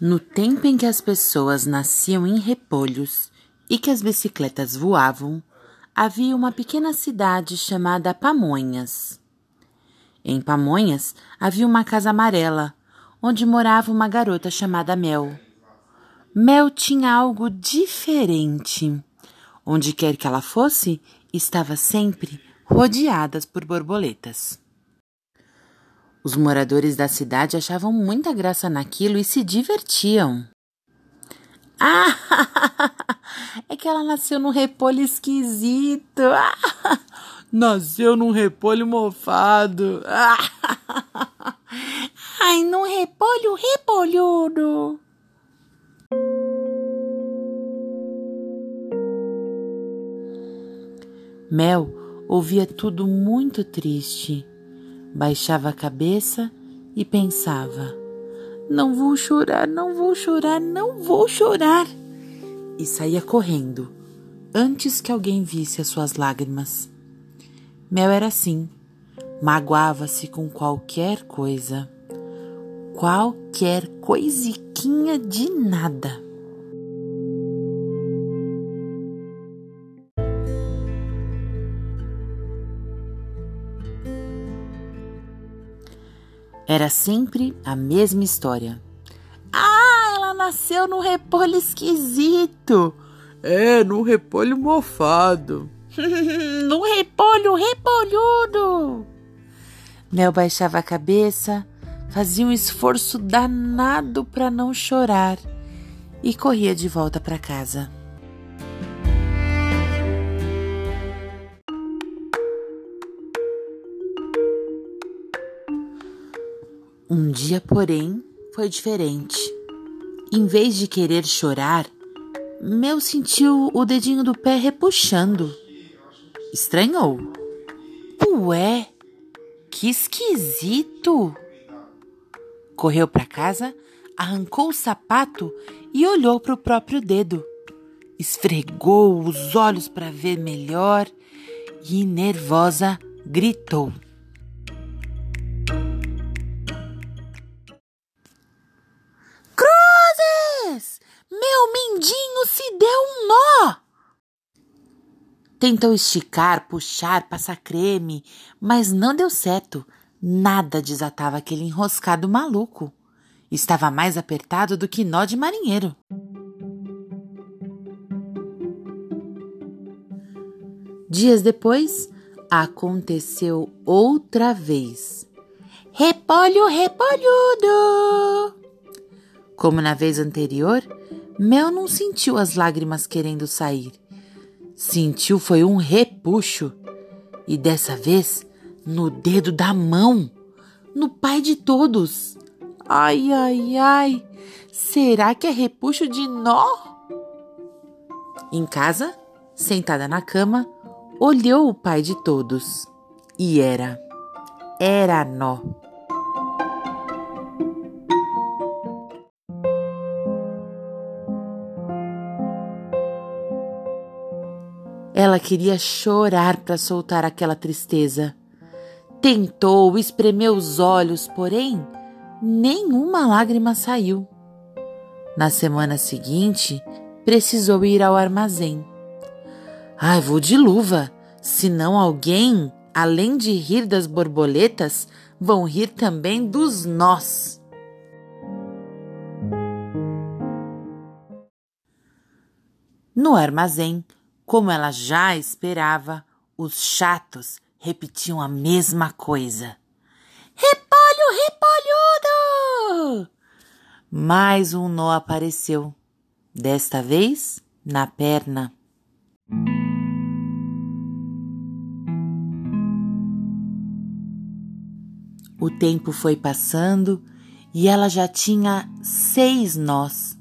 No tempo em que as pessoas nasciam em repolhos e que as bicicletas voavam, havia uma pequena cidade chamada Pamonhas. Em Pamonhas havia uma casa amarela, onde morava uma garota chamada Mel. Mel tinha algo diferente. Onde quer que ela fosse, estava sempre rodeada por borboletas. Os moradores da cidade achavam muita graça naquilo e se divertiam. Ah, é que ela nasceu num repolho esquisito. Ah, nasceu num repolho mofado. Ah, ai, num repolho repolhudo. Mel ouvia tudo muito triste baixava a cabeça e pensava: Não vou chorar, não vou chorar, não vou chorar. E saía correndo, antes que alguém visse as suas lágrimas. Mel era assim, magoava-se com qualquer coisa, qualquer coisiquinha de nada. Era sempre a mesma história. Ah, ela nasceu num repolho esquisito. É, num repolho mofado. num repolho repolhudo. Nel baixava a cabeça, fazia um esforço danado para não chorar e corria de volta para casa. Um dia, porém, foi diferente. Em vez de querer chorar, Mel sentiu o dedinho do pé repuxando. Estranhou. Ué, que esquisito! Correu para casa, arrancou o sapato e olhou para o próprio dedo. Esfregou os olhos para ver melhor e, nervosa, gritou. Tentou esticar, puxar, passar creme, mas não deu certo. Nada desatava aquele enroscado maluco. Estava mais apertado do que nó de marinheiro. Dias depois, aconteceu outra vez. Repolho repolhudo! Como na vez anterior, Mel não sentiu as lágrimas querendo sair. Sentiu foi um repuxo. E dessa vez no dedo da mão, no pai de todos. Ai, ai, ai. Será que é repuxo de nó? Em casa, sentada na cama, olhou o pai de todos. E era. Era nó. Ela queria chorar para soltar aquela tristeza. Tentou, espremeu os olhos, porém, nenhuma lágrima saiu. Na semana seguinte, precisou ir ao armazém. Ai, vou de luva, senão alguém, além de rir das borboletas, vão rir também dos nós. No armazém, como ela já esperava, os chatos repetiam a mesma coisa. Repolho, repolhudo! Mais um nó apareceu, desta vez na perna. O tempo foi passando e ela já tinha seis nós,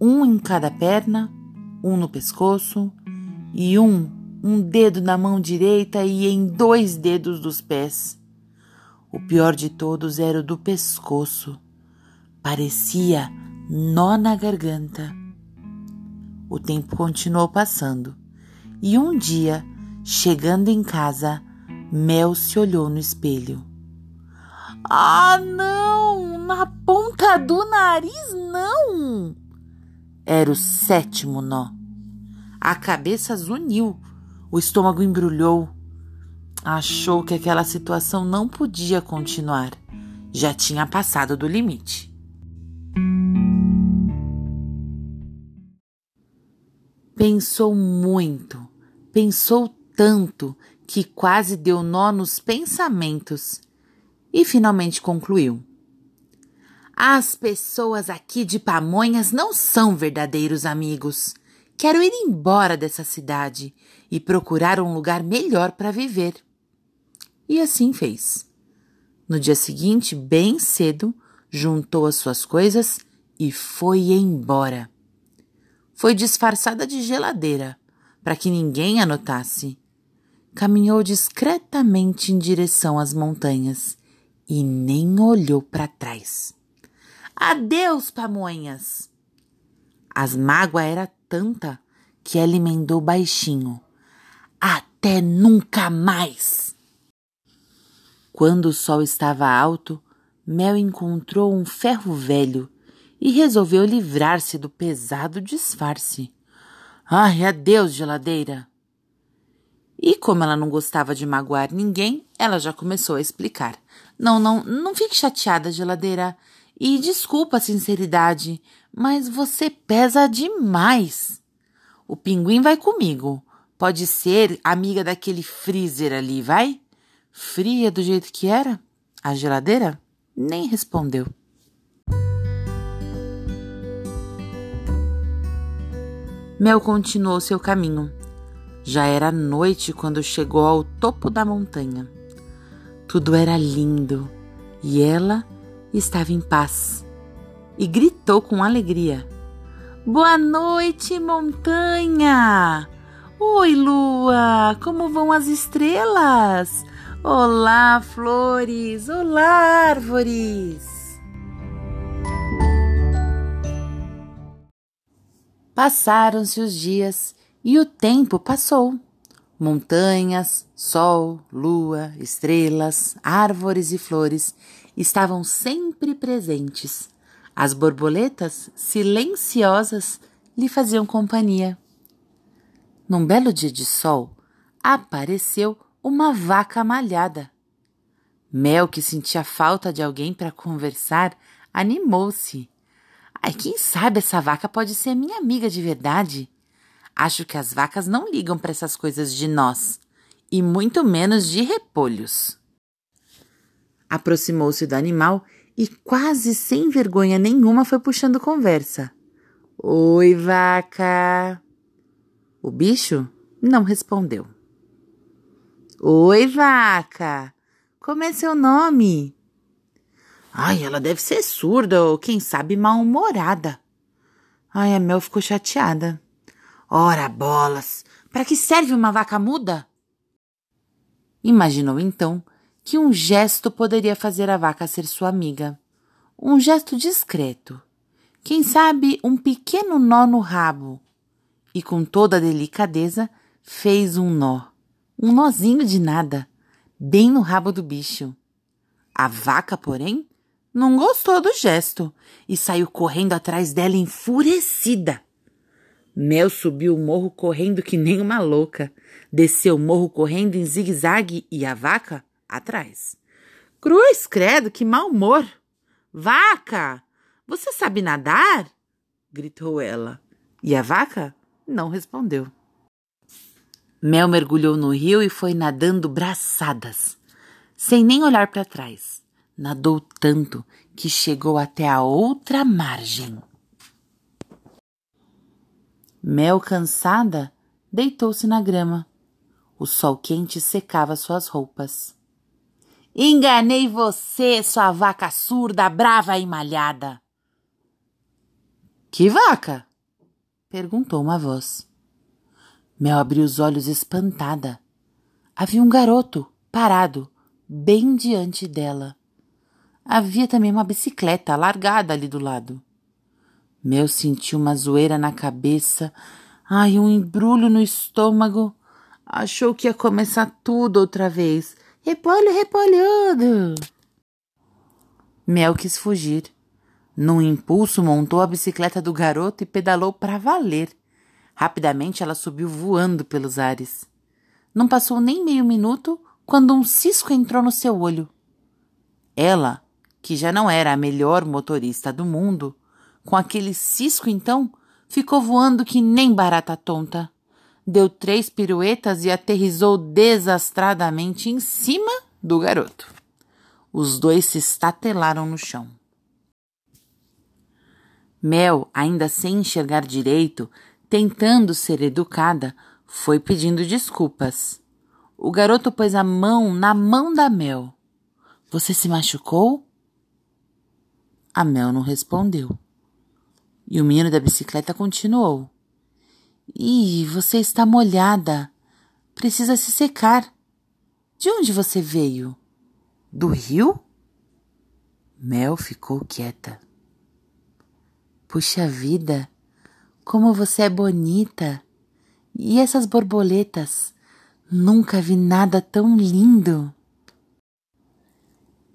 um em cada perna, um no pescoço, e um, um dedo na mão direita e em dois dedos dos pés. O pior de todos era o do pescoço. Parecia nó na garganta. O tempo continuou passando e um dia, chegando em casa, Mel se olhou no espelho. Ah, não! Na ponta do nariz, não! Era o sétimo nó. A cabeça zuniu, o estômago embrulhou. Achou que aquela situação não podia continuar. Já tinha passado do limite. Pensou muito, pensou tanto que quase deu nó nos pensamentos e finalmente concluiu. As pessoas aqui de Pamonhas não são verdadeiros amigos. Quero ir embora dessa cidade e procurar um lugar melhor para viver. E assim fez. No dia seguinte, bem cedo, juntou as suas coisas e foi embora. Foi disfarçada de geladeira, para que ninguém a notasse. Caminhou discretamente em direção às montanhas e nem olhou para trás. Adeus, pamonhas! As mágoa era tanta que ela emendou baixinho. Até nunca mais! Quando o sol estava alto, Mel encontrou um ferro velho e resolveu livrar-se do pesado disfarce. Ai, adeus, geladeira! E como ela não gostava de magoar ninguém, ela já começou a explicar. Não, não, não fique chateada, geladeira. E desculpa a sinceridade, mas você pesa demais. O pinguim vai comigo. Pode ser amiga daquele freezer ali, vai? Fria do jeito que era? A geladeira nem respondeu. Mel continuou seu caminho. Já era noite quando chegou ao topo da montanha. Tudo era lindo e ela estava em paz. E gritou com alegria: Boa noite, montanha! Oi, lua! Como vão as estrelas? Olá, flores! Olá, árvores! Passaram-se os dias e o tempo passou. Montanhas, sol, lua, estrelas, árvores e flores estavam sempre presentes. As borboletas, silenciosas, lhe faziam companhia. Num belo dia de sol, apareceu uma vaca malhada. Mel, que sentia falta de alguém para conversar, animou-se. Ai, quem sabe essa vaca pode ser minha amiga de verdade? Acho que as vacas não ligam para essas coisas de nós, e muito menos de repolhos. Aproximou-se do animal e, quase sem vergonha nenhuma, foi puxando conversa. Oi, vaca! O bicho não respondeu. Oi, vaca! Como é seu nome? Ai, ela deve ser surda ou, quem sabe, mal-humorada. Ai, a Mel ficou chateada. Ora bolas! Para que serve uma vaca muda? Imaginou então que um gesto poderia fazer a vaca ser sua amiga. Um gesto discreto. Quem sabe um pequeno nó no rabo. E com toda a delicadeza fez um nó. Um nozinho de nada, bem no rabo do bicho. A vaca, porém, não gostou do gesto e saiu correndo atrás dela enfurecida. Mel subiu o morro correndo que nem uma louca. Desceu o morro correndo em zigue-zague e a vaca atrás. Cruz, credo, que mau humor! Vaca! Você sabe nadar? gritou ela. E a vaca não respondeu. Mel mergulhou no rio e foi nadando braçadas, sem nem olhar para trás. Nadou tanto que chegou até a outra margem. Mel, cansada, deitou-se na grama. O sol quente secava suas roupas. Enganei você, sua vaca surda, brava e malhada. Que vaca? perguntou uma voz. Mel abriu os olhos espantada. Havia um garoto parado bem diante dela. Havia também uma bicicleta largada ali do lado. Mel sentiu uma zoeira na cabeça, ai, um embrulho no estômago. Achou que ia começar tudo outra vez. Repolho repolhudo! Mel quis fugir. Num impulso, montou a bicicleta do garoto e pedalou para valer. Rapidamente ela subiu voando pelos ares. Não passou nem meio minuto quando um cisco entrou no seu olho. Ela, que já não era a melhor motorista do mundo, com aquele cisco então, ficou voando que nem barata tonta. Deu três piruetas e aterrizou desastradamente em cima do garoto. Os dois se estatelaram no chão. Mel, ainda sem enxergar direito, tentando ser educada, foi pedindo desculpas. O garoto pôs a mão na mão da Mel. Você se machucou? A Mel não respondeu. E o menino da bicicleta continuou. Ih, você está molhada. Precisa se secar. De onde você veio? Do rio? Mel ficou quieta. Puxa vida, como você é bonita! E essas borboletas? Nunca vi nada tão lindo!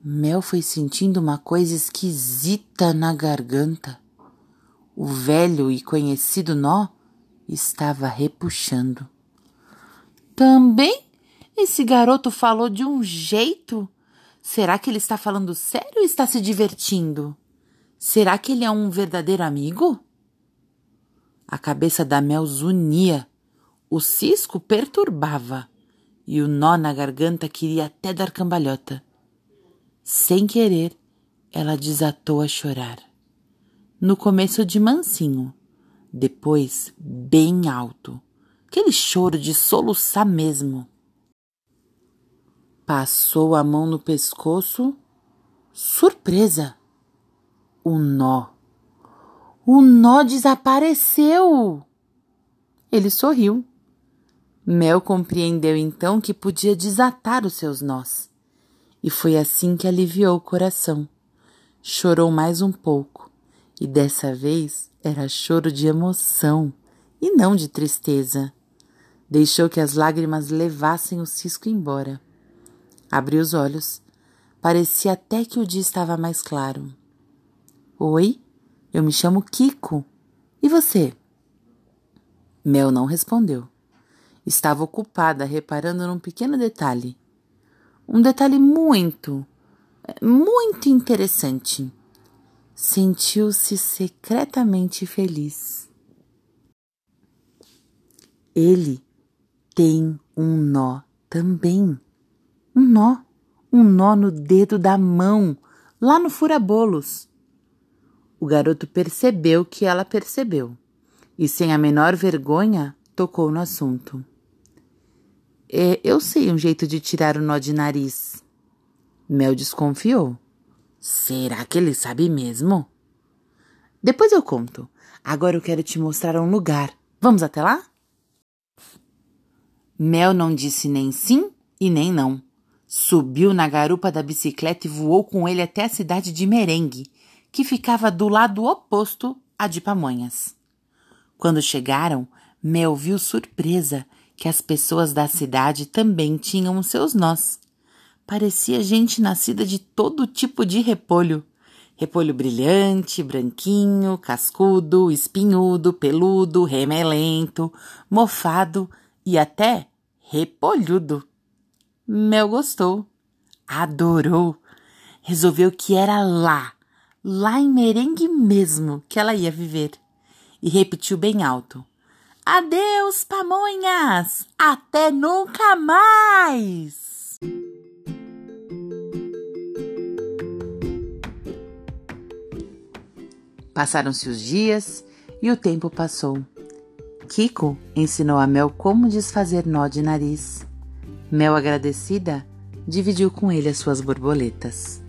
Mel foi sentindo uma coisa esquisita na garganta. O velho e conhecido nó estava repuxando. Também esse garoto falou de um jeito. Será que ele está falando sério ou está se divertindo? Será que ele é um verdadeiro amigo? A cabeça da Mel zunia, o cisco perturbava e o nó na garganta queria até dar cambalhota. Sem querer, ela desatou a chorar. No começo de mansinho, depois bem alto, aquele choro de soluçar mesmo. Passou a mão no pescoço, surpresa o nó. O nó desapareceu! Ele sorriu. Mel compreendeu então que podia desatar os seus nós. E foi assim que aliviou o coração. Chorou mais um pouco, e dessa vez era choro de emoção e não de tristeza. Deixou que as lágrimas levassem o cisco embora. Abriu os olhos. Parecia até que o dia estava mais claro. Oi, eu me chamo Kiko. E você? Mel não respondeu. Estava ocupada reparando num pequeno detalhe. Um detalhe muito, muito interessante. Sentiu-se secretamente feliz. Ele tem um nó também. Um nó, um nó no dedo da mão, lá no furabolos. O garoto percebeu que ela percebeu e, sem a menor vergonha, tocou no assunto. É, eu sei um jeito de tirar o nó de nariz. Mel desconfiou. Será que ele sabe mesmo? Depois eu conto. Agora eu quero te mostrar um lugar. Vamos até lá? Mel não disse nem sim e nem não. Subiu na garupa da bicicleta e voou com ele até a cidade de Merengue, que ficava do lado oposto à de Pamonhas. Quando chegaram, Mel viu surpresa que as pessoas da cidade também tinham os seus nós. Parecia gente nascida de todo tipo de repolho. Repolho brilhante, branquinho, cascudo, espinhudo, peludo, remelento, mofado e até repolhudo. Mel gostou, adorou, resolveu que era lá, lá em merengue mesmo que ela ia viver. E repetiu bem alto: Adeus, pamonhas! Até nunca mais! Passaram-se os dias e o tempo passou. Kiko ensinou a Mel como desfazer nó de nariz. Mel, agradecida, dividiu com ele as suas borboletas.